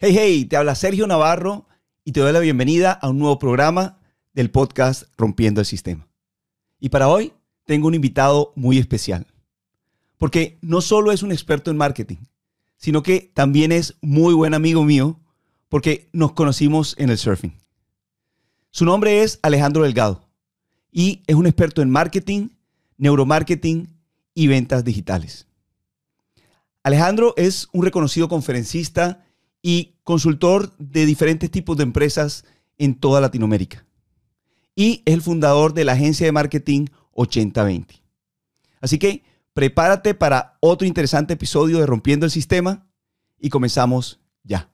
Hey, hey, te habla Sergio Navarro y te doy la bienvenida a un nuevo programa del podcast Rompiendo el Sistema. Y para hoy tengo un invitado muy especial, porque no solo es un experto en marketing, sino que también es muy buen amigo mío, porque nos conocimos en el surfing. Su nombre es Alejandro Delgado y es un experto en marketing, neuromarketing y ventas digitales. Alejandro es un reconocido conferencista y consultor de diferentes tipos de empresas en toda Latinoamérica. Y es el fundador de la agencia de marketing 8020. Así que prepárate para otro interesante episodio de Rompiendo el Sistema y comenzamos ya.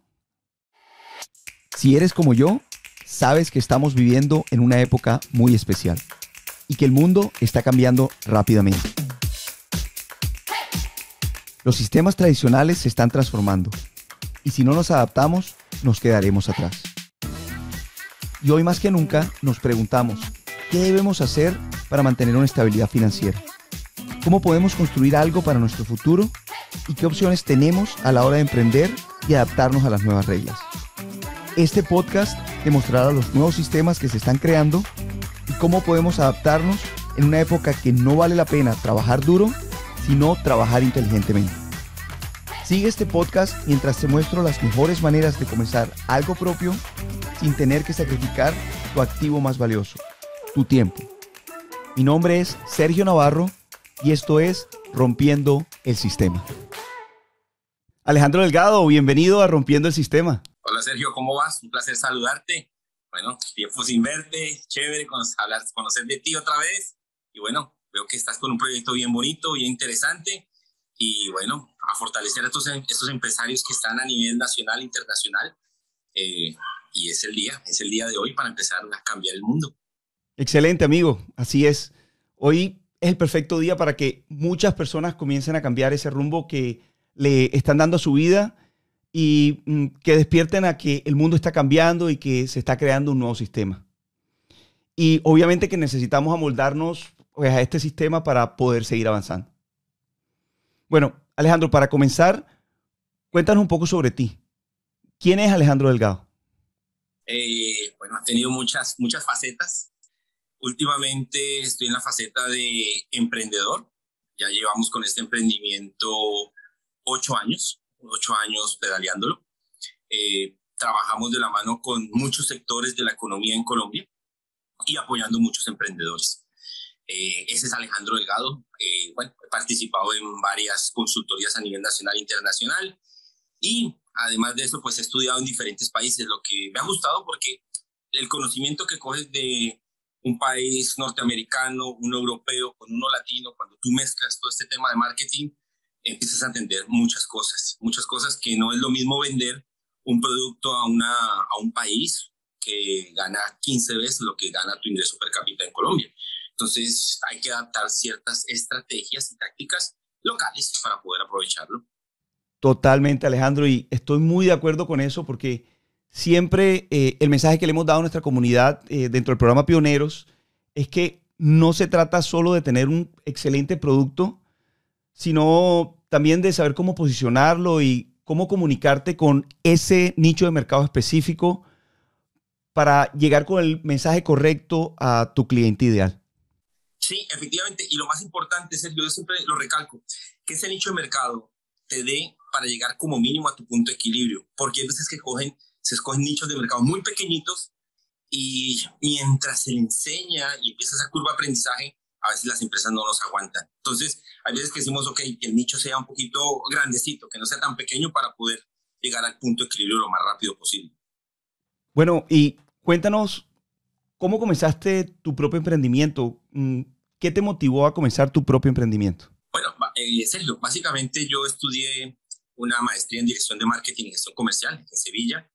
Si eres como yo, sabes que estamos viviendo en una época muy especial y que el mundo está cambiando rápidamente. Los sistemas tradicionales se están transformando y si no nos adaptamos, nos quedaremos atrás. Y hoy más que nunca nos preguntamos, ¿qué debemos hacer para mantener una estabilidad financiera? ¿Cómo podemos construir algo para nuestro futuro? ¿Y qué opciones tenemos a la hora de emprender y adaptarnos a las nuevas reglas? Este podcast demostrará los nuevos sistemas que se están creando y cómo podemos adaptarnos en una época que no vale la pena trabajar duro, sino trabajar inteligentemente. Sigue este podcast mientras te muestro las mejores maneras de comenzar algo propio sin tener que sacrificar tu activo más valioso, tu tiempo. Mi nombre es Sergio Navarro y esto es Rompiendo el Sistema. Alejandro Delgado, bienvenido a Rompiendo el Sistema. Hola Sergio, ¿cómo vas? Un placer saludarte. Bueno, tiempo sin verte, chévere conocer de ti otra vez. Y bueno, veo que estás con un proyecto bien bonito, bien interesante. Y bueno, a fortalecer a estos, estos empresarios que están a nivel nacional internacional. Eh, y es el día, es el día de hoy para empezar a cambiar el mundo. Excelente, amigo. Así es. Hoy es el perfecto día para que muchas personas comiencen a cambiar ese rumbo que le están dando a su vida y mm, que despierten a que el mundo está cambiando y que se está creando un nuevo sistema. Y obviamente que necesitamos amoldarnos pues, a este sistema para poder seguir avanzando. Bueno, Alejandro, para comenzar, cuéntanos un poco sobre ti. ¿Quién es Alejandro Delgado? Eh, bueno, ha tenido muchas, muchas facetas. Últimamente estoy en la faceta de emprendedor. Ya llevamos con este emprendimiento ocho años ocho años pedaleándolo. Eh, trabajamos de la mano con muchos sectores de la economía en Colombia y apoyando muchos emprendedores. Eh, ese es Alejandro Delgado. Eh, bueno, he participado en varias consultorías a nivel nacional e internacional y además de eso, pues he estudiado en diferentes países, lo que me ha gustado porque el conocimiento que coges de un país norteamericano, un europeo con uno latino, cuando tú mezclas todo este tema de marketing, empiezas a entender muchas cosas, muchas cosas que no es lo mismo vender un producto a, una, a un país que gana 15 veces lo que gana tu ingreso per cápita en Colombia. Entonces hay que adaptar ciertas estrategias y tácticas locales para poder aprovecharlo. Totalmente, Alejandro, y estoy muy de acuerdo con eso porque siempre eh, el mensaje que le hemos dado a nuestra comunidad eh, dentro del programa Pioneros es que no se trata solo de tener un excelente producto, sino también de saber cómo posicionarlo y cómo comunicarte con ese nicho de mercado específico para llegar con el mensaje correcto a tu cliente ideal. Sí, efectivamente. Y lo más importante, Sergio, yo siempre lo recalco, que ese nicho de mercado te dé para llegar como mínimo a tu punto de equilibrio. Porque hay veces que cogen, se escogen nichos de mercado muy pequeñitos y mientras se le enseña y empieza esa curva de aprendizaje, a veces las empresas no nos aguantan. Entonces, hay veces que decimos, ok, que el nicho sea un poquito grandecito, que no sea tan pequeño para poder llegar al punto de equilibrio lo más rápido posible. Bueno, y cuéntanos, ¿cómo comenzaste tu propio emprendimiento? ¿Qué te motivó a comenzar tu propio emprendimiento? Bueno, eh, Sergio, básicamente yo estudié una maestría en dirección de marketing y gestión comercial en Sevilla.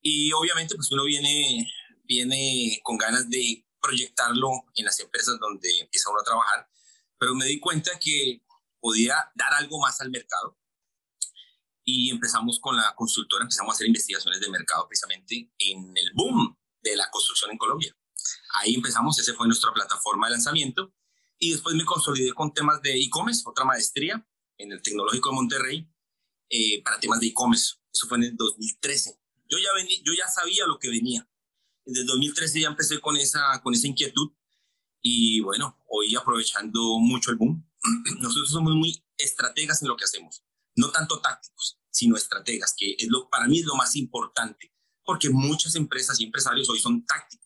Y obviamente, pues uno viene, viene con ganas de proyectarlo en las empresas donde empieza uno a trabajar, pero me di cuenta que podía dar algo más al mercado y empezamos con la consultora, empezamos a hacer investigaciones de mercado precisamente en el boom de la construcción en Colombia. Ahí empezamos, esa fue nuestra plataforma de lanzamiento. Y después me consolidé con temas de e-commerce, otra maestría en el Tecnológico de Monterrey eh, para temas de e-commerce, Eso fue en el 2013. Yo ya, vení, yo ya sabía lo que venía. Desde el 2013 ya empecé con esa, con esa inquietud. Y bueno, hoy aprovechando mucho el boom, nosotros somos muy estrategas en lo que hacemos, no tanto tácticos, sino estrategas, que es lo, para mí es lo más importante, porque muchas empresas y empresarios hoy son tácticos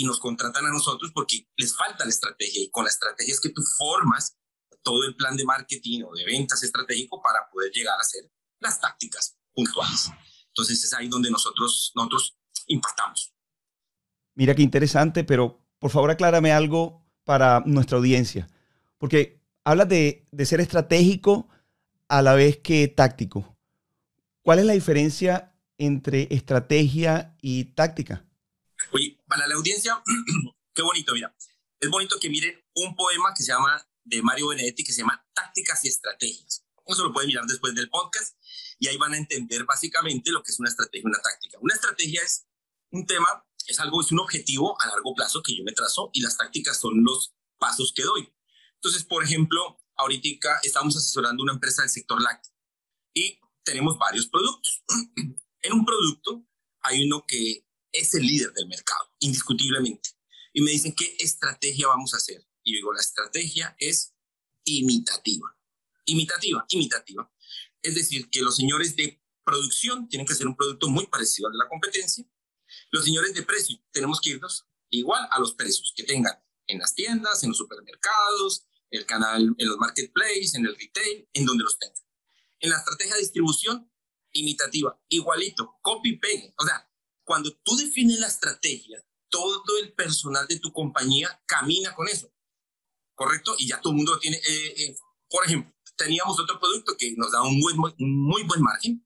y nos contratan a nosotros porque les falta la estrategia y con la estrategia es que tú formas todo el plan de marketing o de ventas estratégico para poder llegar a hacer las tácticas puntuales. Entonces es ahí donde nosotros, nosotros impactamos. Mira qué interesante, pero por favor aclárame algo para nuestra audiencia, porque hablas de, de ser estratégico a la vez que táctico. ¿Cuál es la diferencia entre estrategia y táctica? Para la audiencia, qué bonito, mira. Es bonito que miren un poema que se llama, de Mario Benedetti, que se llama Tácticas y Estrategias. Eso lo pueden mirar después del podcast y ahí van a entender básicamente lo que es una estrategia y una táctica. Una estrategia es un tema es algo, es un objetivo a largo plazo que yo me trazo y las tácticas son los pasos que doy. Entonces, por ejemplo, ahorita estamos asesorando una empresa del sector lácteo y tenemos varios productos. en un producto hay uno que es el líder del mercado, indiscutiblemente. Y me dicen, ¿qué estrategia vamos a hacer? Y yo digo, la estrategia es imitativa. Imitativa, imitativa. Es decir, que los señores de producción tienen que hacer un producto muy parecido al de la competencia los señores de precio, tenemos que irnos igual a los precios que tengan en las tiendas, en los supermercados, el canal, en los marketplaces, en el retail, en donde los tengan. En la estrategia de distribución, imitativa, igualito, copy paste. O sea, cuando tú defines la estrategia, todo el personal de tu compañía camina con eso, ¿correcto? Y ya todo el mundo tiene, eh, eh, por ejemplo, teníamos otro producto que nos da un muy, un muy buen margen,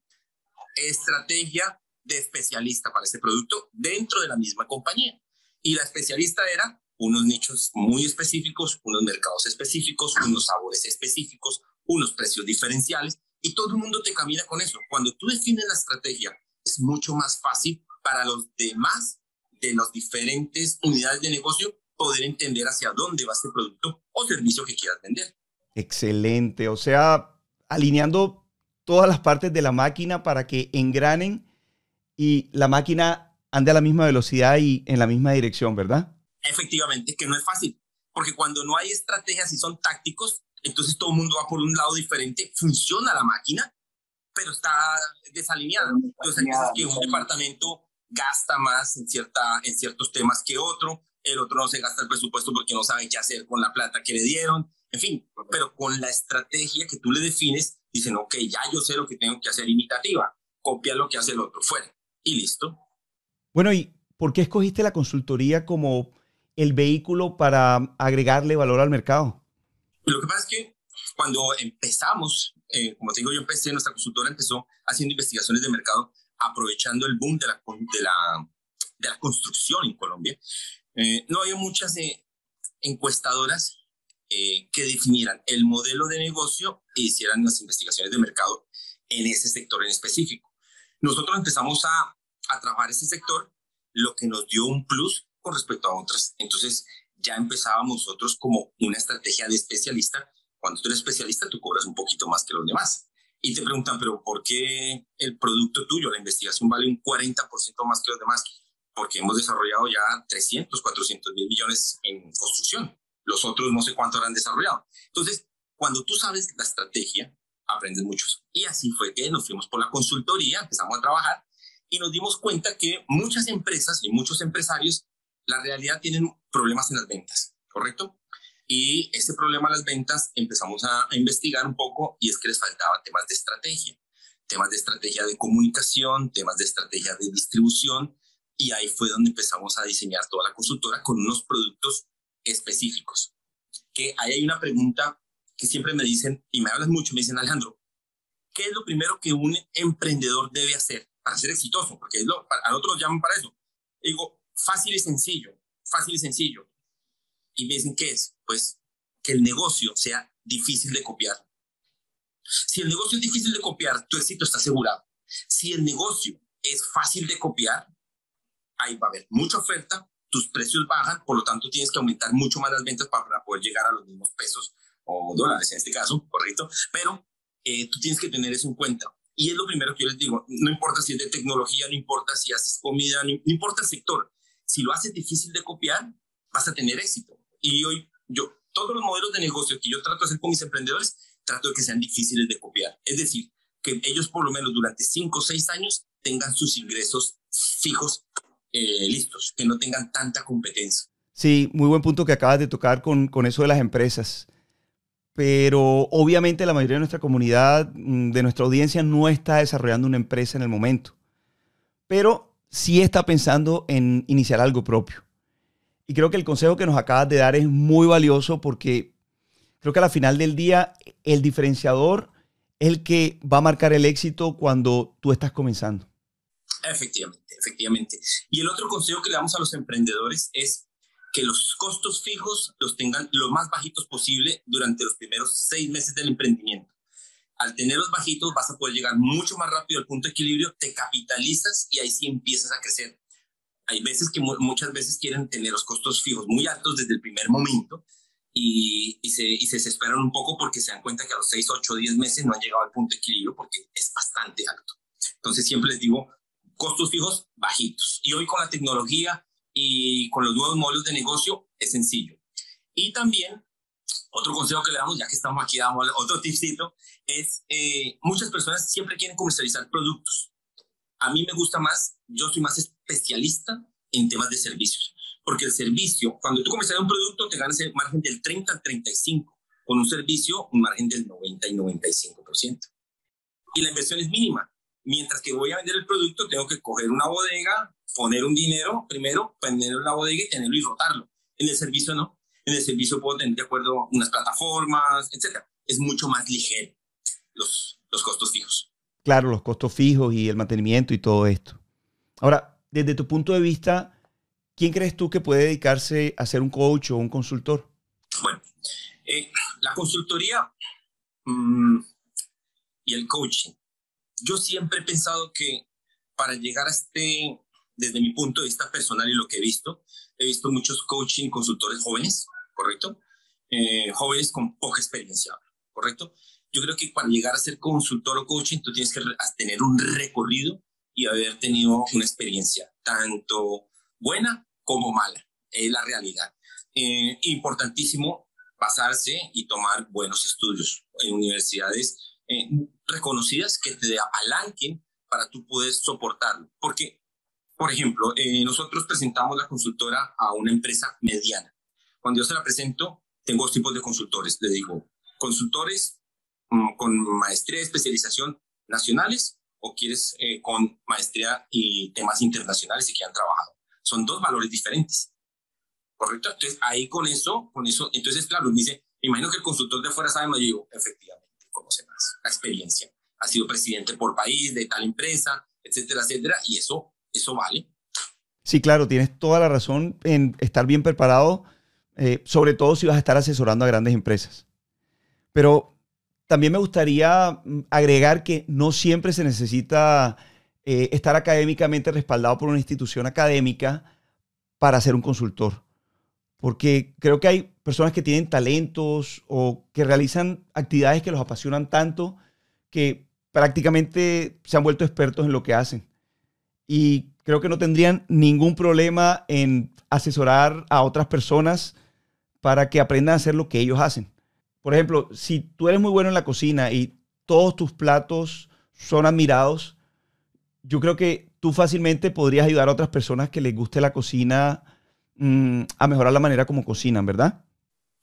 estrategia de especialista para ese producto dentro de la misma compañía. Y la especialista era unos nichos muy específicos, unos mercados específicos, unos sabores específicos, unos precios diferenciales, y todo el mundo te camina con eso. Cuando tú defines la estrategia, es mucho más fácil para los demás de las diferentes unidades de negocio poder entender hacia dónde va ese producto o servicio que quieras vender. Excelente, o sea, alineando todas las partes de la máquina para que engranen y la máquina ande a la misma velocidad y en la misma dirección, ¿verdad? Efectivamente, que no es fácil, porque cuando no hay estrategias y son tácticos, entonces todo el mundo va por un lado diferente, funciona la máquina, pero está desalineada. Entonces hay que un departamento gasta más en, cierta, en ciertos temas que otro, el otro no se gasta el presupuesto porque no sabe qué hacer con la plata que le dieron, en fin, pero con la estrategia que tú le defines, dicen, ok, ya yo sé lo que tengo que hacer imitativa, copia lo que hace el otro, fuera y listo. Bueno, ¿y por qué escogiste la consultoría como el vehículo para agregarle valor al mercado? Lo que pasa es que cuando empezamos, eh, como te digo, yo empecé, nuestra consultora empezó haciendo investigaciones de mercado, aprovechando el boom de la, de la, de la construcción en Colombia. Eh, no había muchas eh, encuestadoras que definieran el modelo de negocio e hicieran las investigaciones de mercado en ese sector en específico. Nosotros empezamos a, a trabajar ese sector, lo que nos dio un plus con respecto a otras. Entonces ya empezábamos nosotros como una estrategia de especialista. Cuando tú eres especialista, tú cobras un poquito más que los demás. Y te preguntan, pero ¿por qué el producto tuyo, la investigación, vale un 40% más que los demás? Porque hemos desarrollado ya 300, 400 mil millones en construcción. Los otros no sé cuánto han desarrollado. Entonces, cuando tú sabes la estrategia, aprendes muchos. Y así fue que nos fuimos por la consultoría, empezamos a trabajar y nos dimos cuenta que muchas empresas y muchos empresarios, la realidad tienen problemas en las ventas, ¿correcto? Y ese problema en las ventas empezamos a, investigar un poco y es que les faltaban temas de estrategia, temas de estrategia de comunicación, temas de estrategia de distribución y ahí fue donde empezamos a diseñar toda la consultora con unos productos específicos. Que ahí hay una pregunta que siempre me dicen, y me hablan mucho, me dicen, Alejandro, ¿qué es lo primero que un emprendedor debe hacer para ser exitoso? Porque es lo, a otros llaman para eso. digo, fácil y sencillo, fácil y sencillo. Y me dicen, ¿qué es? Pues que el negocio sea difícil de copiar. Si el negocio es difícil de copiar, tu éxito está asegurado. Si el negocio es fácil de copiar, ahí va a haber mucha oferta, tus precios bajan, por lo tanto tienes que aumentar mucho más las ventas para poder llegar a los mismos pesos o dólares en este caso, correcto, pero eh, tú tienes que tener eso en cuenta. Y es lo primero que yo les digo, no importa si es de tecnología, no importa si haces comida, no, importa el sector, si lo haces difícil de copiar, vas a tener éxito. Y hoy yo, todos los modelos de negocio que yo trato de hacer con mis emprendedores, trato de que sean difíciles de copiar. Es decir, que ellos por lo menos durante cinco o seis años tengan sus ingresos fijos eh, listos, que no tengan tanta competencia. Sí, muy buen punto que acabas de tocar con, con eso de las empresas. Pero obviamente la mayoría de nuestra comunidad, mm, de nuestra audiencia, no está desarrollando una empresa en el momento. Pero sí está pensando en iniciar algo propio. Y creo que el consejo que nos acabas de dar es muy valioso porque creo que a la final del día el diferenciador es el que va a marcar el éxito cuando tú estás comenzando. Efectivamente, efectivamente. Y el otro consejo que le damos a los emprendedores es que los costos fijos los tengan lo más bajitos posible durante los primeros seis meses del emprendimiento. Al tenerlos bajitos vas a poder llegar mucho más rápido al punto de equilibrio, te capitalizas y ahí sí empiezas a crecer. Hay veces que muchas veces quieren tener los costos fijos muy altos desde el primer momento y, y, se, y se desesperan un poco porque se dan cuenta que a los 6, 8, 10 meses no han llegado al punto de equilibrio porque es bastante alto. Entonces siempre les digo, costos fijos bajitos. Y hoy con la tecnología y con los nuevos modelos de negocio es sencillo. Y también, otro consejo que le damos, ya que estamos aquí, damos otro tipcito, es eh, muchas personas siempre quieren comercializar productos. A mí me gusta más, yo soy más especialista en temas de servicios, porque el servicio, cuando tú comercializas un producto, te ganas el margen del 30 al 35, con un servicio, un margen del 90 y 95%. Y la inversión es mínima mientras que voy a vender el producto, tengo que coger una bodega, poner un dinero primero, ponerlo en la bodega y tenerlo y rotarlo. En el servicio no. En el servicio puedo tener de acuerdo unas plataformas, etc. Es mucho más ligero los, los costos fijos. Claro, los costos fijos y el mantenimiento y todo esto. Ahora, desde tu punto de vista, ¿quién crees tú que puede dedicarse a ser un coach o un consultor? Bueno, eh, la consultoría mmm, y el coaching yo siempre he pensado que para llegar a este, desde mi punto de vista personal y lo que he visto, he visto muchos coaching consultores jóvenes, ¿correcto? Eh, jóvenes con poca experiencia, ¿correcto? Yo creo que para llegar a ser consultor o coaching, tú tienes que tener un recorrido y haber tenido una experiencia, tanto buena como mala. Es la realidad. Eh, importantísimo pasarse y tomar buenos estudios en universidades eh, reconocidas que te apalanquen para tú poder soportarlo. Porque, por ejemplo, eh, nosotros presentamos la consultora a una empresa mediana. Cuando yo se la presento, tengo dos tipos de consultores. Le digo, consultores mm, con maestría de especialización nacionales o quieres eh, con maestría y temas internacionales y que han trabajado. Son dos valores diferentes. ¿Correcto? Entonces, ahí con eso, con eso, entonces, claro, me dice, imagino que el consultor de afuera sabe más. Yo digo, efectivamente conoce más la experiencia. Ha sido presidente por país de tal empresa, etcétera, etcétera, y eso, eso vale. Sí, claro, tienes toda la razón en estar bien preparado, eh, sobre todo si vas a estar asesorando a grandes empresas. Pero también me gustaría mm, agregar que no siempre se necesita eh, estar académicamente respaldado por una institución académica para ser un consultor. Porque creo que hay personas que tienen talentos o que realizan actividades que los apasionan tanto que prácticamente se han vuelto expertos en lo que hacen. Y creo que no tendrían ningún problema en asesorar a otras personas para que aprendan a hacer lo que ellos hacen. Por ejemplo, si tú eres muy bueno en la cocina y todos tus platos son admirados, yo creo que tú fácilmente podrías ayudar a otras personas que les guste la cocina mm, a mejorar la manera como cocinan, ¿verdad?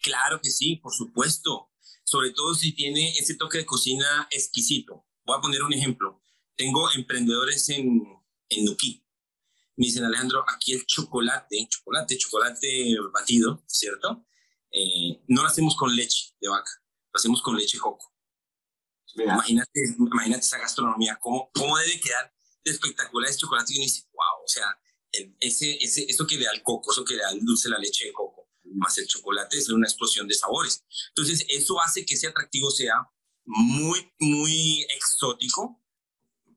Claro que sí, por supuesto. Sobre todo si tiene ese toque de cocina exquisito. Voy a poner un ejemplo. Tengo emprendedores en, en Nuquí. Me dicen, Alejandro, aquí el chocolate, chocolate, chocolate batido, ¿cierto? Eh, no lo hacemos con leche de vaca, lo hacemos con leche coco. Imagínate, imagínate esa gastronomía, cómo, cómo debe quedar de espectacular ese chocolate. Y uno dice, wow, o sea, ese, ese, esto que le da el coco, eso que le da el dulce, la leche de coco más el chocolate es una explosión de sabores. Entonces, eso hace que ese atractivo sea muy, muy exótico,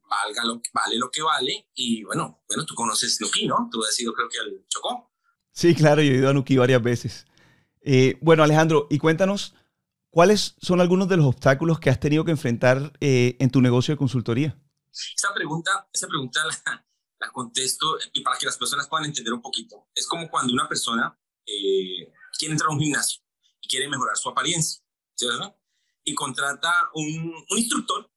valga lo, vale lo que vale, y bueno, bueno, tú conoces Nuki, ¿no? Tú has ido creo que al Chocó. Sí, claro, yo he ido a Nuki varias veces. Eh, bueno, Alejandro, y cuéntanos, ¿cuáles son algunos de los obstáculos que has tenido que enfrentar eh, en tu negocio de consultoría? Esa pregunta, esa pregunta la, contesto y para que las personas puedan entender un poquito. Es como cuando una persona eh, quiere entrar a un gimnasio y quiere mejorar su apariencia, ¿cierto? Y contrata un, un instructor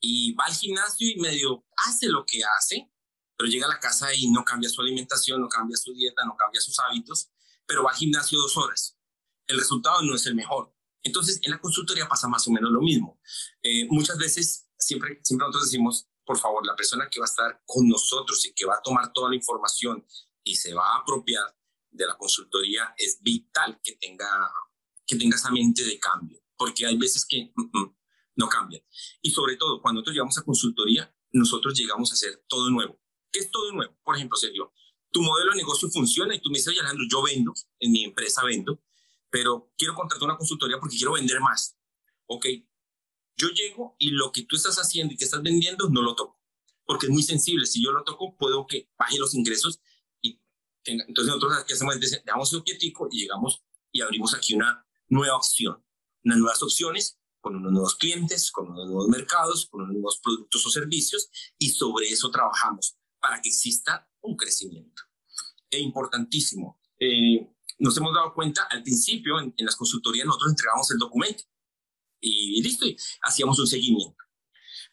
y va al gimnasio y medio hace lo que hace, pero llega a la casa y no cambia su alimentación, no cambia su dieta, no cambia sus hábitos, pero va al gimnasio dos horas. El resultado no es el mejor. Entonces, en la consultoría pasa más o menos lo mismo. Eh, muchas veces, siempre, siempre nosotros decimos, por favor, la persona que va a estar con nosotros y que va a tomar toda la información y se va a apropiar de la consultoría, es vital que tenga, que tenga esa mente de cambio, porque hay veces que mm, mm, no cambian. Y sobre todo, cuando nosotros llegamos a consultoría, nosotros llegamos a hacer todo nuevo. ¿Qué es todo nuevo? Por ejemplo, Sergio, tu modelo de negocio funciona y tú me dices, oye Alejandro, yo vendo, en mi empresa vendo, pero quiero contratar una consultoría porque quiero vender más. Ok, yo llego y lo que tú estás haciendo y que estás vendiendo no lo toco, porque es muy sensible. Si yo lo toco, puedo que baje los ingresos y tenga. Entonces, nosotros ¿qué hacemos? Dejamos un quietico y llegamos y abrimos aquí una nueva opción, unas nuevas opciones con unos nuevos clientes, con unos nuevos mercados, con unos nuevos productos o servicios y sobre eso trabajamos para que exista un crecimiento. Es importantísimo. Eh, nos hemos dado cuenta al principio en, las consultorías nosotros entregamos el documento y, listo, y hacíamos un seguimiento.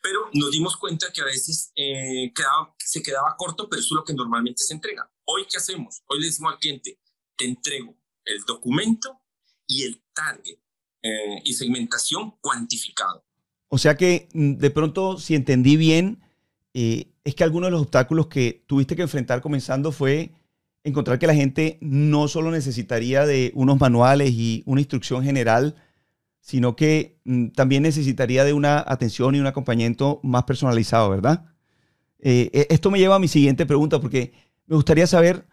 Pero nos dimos cuenta que a veces eh, quedaba, se quedaba corto, pero eso es lo que normalmente se entrega. Hoy, ¿qué hacemos? Hoy le decimos al cliente, te entrego el documento y el target eh, y segmentación cuantificado. O sea que mm, de pronto, si entendí bien, eh, es que algunos de los obstáculos que tuviste que enfrentar comenzando fue encontrar que la gente no solo necesitaría de unos manuales y una instrucción general, sino que mm, también necesitaría de una atención y un acompañamiento más personalizado, ¿verdad? Eh, e, esto me lleva a mi siguiente pregunta, porque me gustaría saber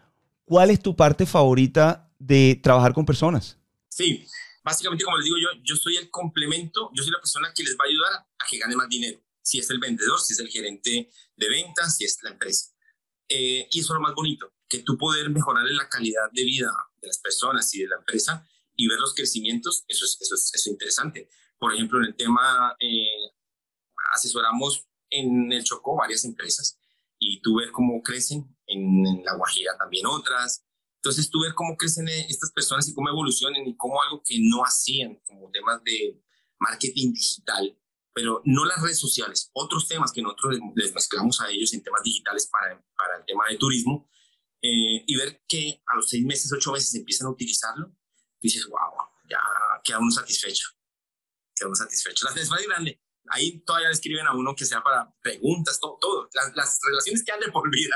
cuál es tu parte favorita de trabajar con personas. Sí, básicamente como les digo yo, yo soy el complemento, yo soy la persona que les va a ayudar a que gane más dinero, si es el vendedor, si es el gerente de ventas, si es la empresa. Eh, y eso es lo más bonito, que tú poder mejorar la calidad de vida de las personas y de la empresa y ver los crecimientos, eso es, eso es, interesante. Por ejemplo, en el tema, eh, asesoramos en el Chocó varias empresas y tú ver cómo crecen, en, La Guajira también otras. Entonces tú ver cómo crecen eh, estas personas y cómo evolucionan y cómo algo que no hacían, como temas de marketing digital, pero no las redes sociales, otros temas que nosotros les mezclamos a ellos en temas digitales para, para el tema de turismo, eh, y ver que a los seis meses, ocho meses empiezan a utilizarlo, dices, wow, ya queda uno satisfecho. Queda uno satisfecho. La es grande. Ahí todavía le escriben a uno que sea para preguntas, todo, todo. Las, las relaciones quedan de por vida.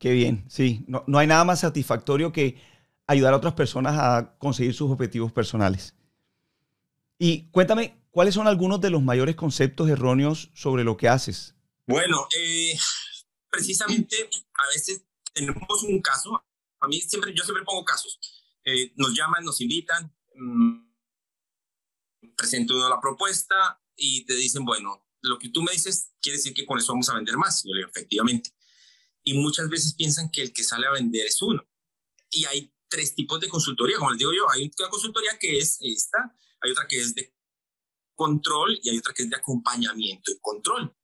Qué bien, sí. No, no hay nada más satisfactorio que ayudar a otras personas a conseguir sus objetivos personales. Y cuéntame, ¿cuáles son algunos de los mayores conceptos erróneos sobre lo que haces? Bueno, eh, precisamente a veces tenemos un caso, a mí siempre, yo siempre pongo casos, eh, nos llaman, nos invitan, mmm, presento la propuesta y te dicen, bueno, lo que tú me dices quiere decir que con eso vamos a vender más. Yo le digo, efectivamente. Y muchas veces piensan que el que sale a vender es uno. Y hay tres tipos de consultoría, como les digo yo, hay una consultoría que es esta, hay otra que es de control y hay otra que es de acompañamiento y control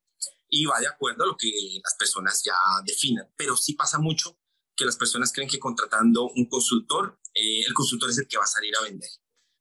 y va de acuerdo a lo que las personas ya definan. Pero sí pasa mucho que las personas creen que contratando un consultor, eh, el consultor es el que va a salir a vender.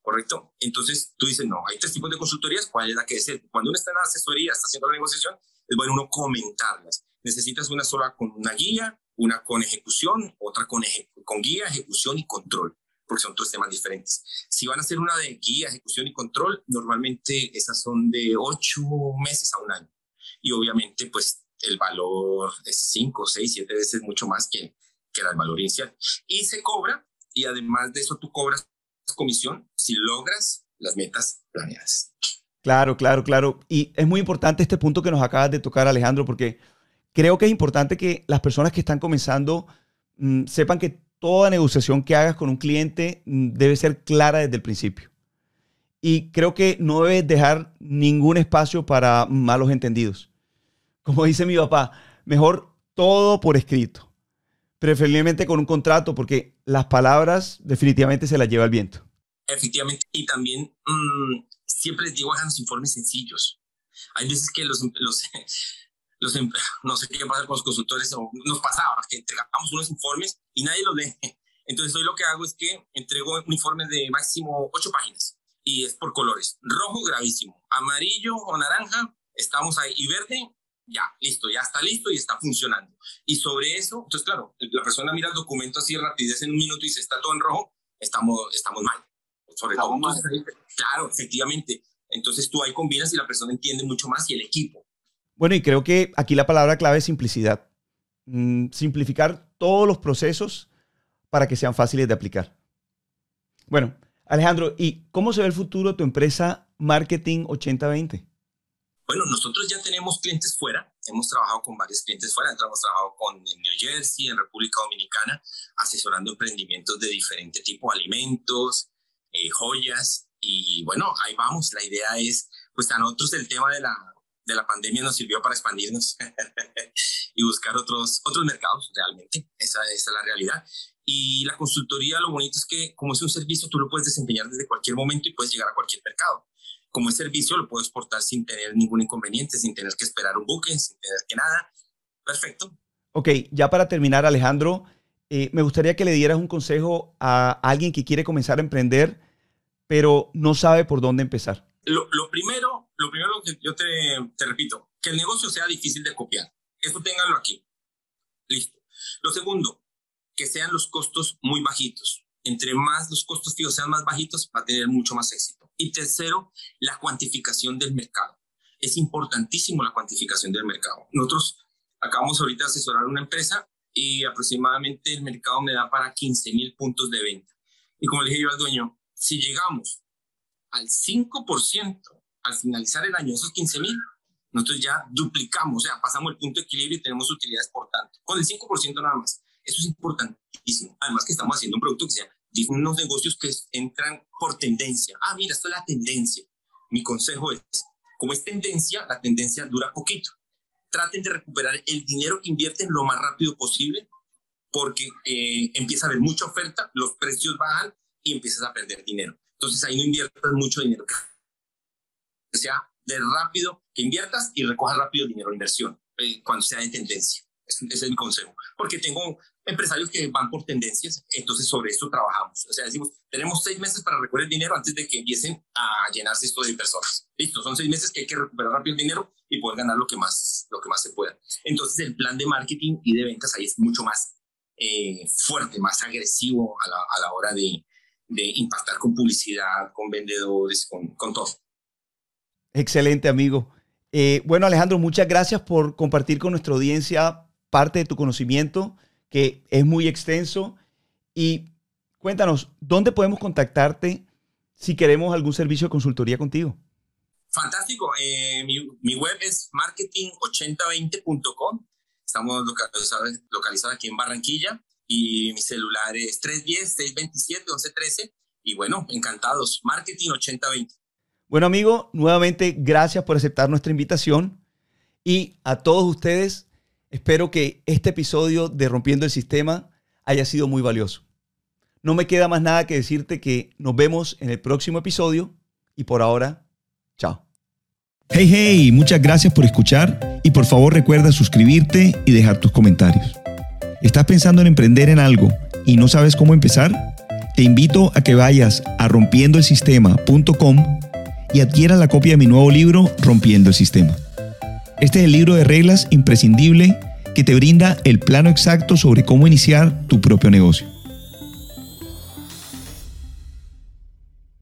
¿Correcto? Entonces tú dices, no, hay tres tipos de consultorías, ¿cuál es la que es? Cuando uno está en la asesoría, está haciendo la negociación, es bueno uno comentarlas. Necesitas una sola con una guía, una con ejecución, otra con, con guía, ejecución y control, porque son tres temas diferentes. Si van a hacer una de guía, ejecución y control, normalmente esas son de ocho meses a un año y obviamente pues el valor es 5, 6, 7 veces mucho más que, que el valor inicial. Y se cobra y además de eso tú cobras comisión si logras las metas planeadas. Claro, claro, claro. Y es muy importante este punto que nos acabas de tocar, Alejandro, porque creo que es importante que las personas que están comenzando mm, sepan que toda negociación que hagas con un cliente mm, debe ser clara desde el principio. Y creo que no debes dejar ningún espacio para malos entendidos como dice mi papá, mejor todo por escrito. Preferiblemente con un contrato, porque las palabras definitivamente se las lleva el viento. Efectivamente. Y también mm, siempre les digo, hagan los informes sencillos. Hay veces que los, los, los, no sé qué pasa con los consultores, o nos pasaba que entregamos unos informes y nadie los lee. Entonces, hoy lo que hago es que entrego un informe de máximo ocho páginas y es por colores. Rojo, gravísimo. Amarillo o naranja, estamos ahí. Y verde, ya, listo, ya está listo y está funcionando. Y sobre eso, entonces, claro, la persona mira el documento así rapidez en un minuto y dice, está todo en rojo, estamos, estamos mal. Sobre todo, claro, efectivamente. Entonces tú ahí combinas y la persona entiende mucho más y el equipo. Bueno, y creo que aquí la palabra clave es simplicidad. Mm, simplificar todos los procesos para que sean fáciles de aplicar. Bueno, Alejandro, ¿y cómo se ve el futuro de tu empresa Marketing 8020? Bueno, nosotros ya tenemos clientes fuera, hemos trabajado con varios clientes fuera, hemos trabajado con en New Jersey, en República Dominicana, asesorando emprendimientos de diferente tipo, alimentos, eh, joyas, y bueno, ahí vamos, la idea es, pues a nosotros el tema de la, de la pandemia nos sirvió para expandirnos y buscar otros, otros mercados realmente, esa, esa es la realidad. Y la consultoría, lo bonito es que como es un servicio, tú lo puedes desempeñar desde cualquier momento y puedes llegar a cualquier mercado. Como es servicio, lo puedes exportar sin tener ningún inconveniente, sin tener que esperar un buque, sin tener que nada. Perfecto. Ok, ya para terminar, Alejandro, eh, me gustaría que le dieras un consejo a alguien que quiere comenzar a emprender, pero no sabe por dónde empezar. Lo, lo primero, lo primero que yo te, te repito, que el negocio sea difícil de copiar. Eso ténganlo aquí. Listo. Lo segundo, que sean los costos muy bajitos. Entre más los costos fijos sean más bajitos, va a tener mucho más éxito. Y tercero, la cuantificación del mercado. Es importantísimo la cuantificación del mercado. Nosotros acabamos ahorita de asesorar una empresa y aproximadamente el mercado me da para 15 mil puntos de venta. Y como le dije yo al dueño, si llegamos al 5% al finalizar el año, esos 15 mil, nosotros ya duplicamos, o sea, pasamos el punto de equilibrio y tenemos utilidades por tanto, con el 5% nada más. Eso es importantísimo. Además que estamos haciendo un producto que sea unos negocios que entran por tendencia. Ah, mira, esto es la tendencia. Mi consejo es, como es tendencia, la tendencia dura poquito. Traten de recuperar el dinero que invierten lo más rápido posible porque eh, empieza a haber mucha oferta, los precios bajan y empiezas a perder dinero. Entonces ahí no inviertas mucho dinero. Que sea de rápido que inviertas y recojas rápido dinero de inversión eh, cuando sea de tendencia. Ese es mi consejo. Porque tengo empresarios que van por tendencias, entonces sobre esto trabajamos. O sea, decimos, tenemos seis meses para recuperar el dinero antes de que empiecen a llenarse esto de. Listo, son seis meses que hay que recuperar rápido el dinero y poder ganar lo que más, lo que más se pueda. Entonces el plan de marketing y de ventas ahí es mucho más eh, fuerte, más agresivo a la, a la hora de, de, impactar con publicidad, con vendedores, con, con todo. Excelente, amigo. Eh, bueno, Alejandro, muchas gracias por compartir con nuestra audiencia parte de tu conocimiento, que es muy extenso. Y cuéntanos, ¿dónde podemos contactarte si queremos algún servicio de consultoría contigo? Fantástico. Eh, mi, web es marketing8020.com. Estamos localizados, localizados aquí en Barranquilla y mi celular es 310-627-1113. Y bueno, encantados. Marketing 8020. Bueno, amigo, nuevamente gracias por aceptar nuestra invitación. Y a todos ustedes, Espero que este episodio de Rompiendo el Sistema haya sido muy valioso. No me queda más nada que decirte que nos vemos en el próximo episodio y por ahora, chao. Hey, hey, muchas gracias por escuchar y por favor recuerda suscribirte y dejar tus comentarios. ¿Estás pensando en emprender en algo y no sabes cómo empezar? Te invito a que vayas a rompiendoelsistema.com y adquieras la copia de mi nuevo libro Rompiendo el Sistema. Este es el libro de reglas imprescindible que te brinda el plano exacto sobre cómo iniciar tu propio negocio.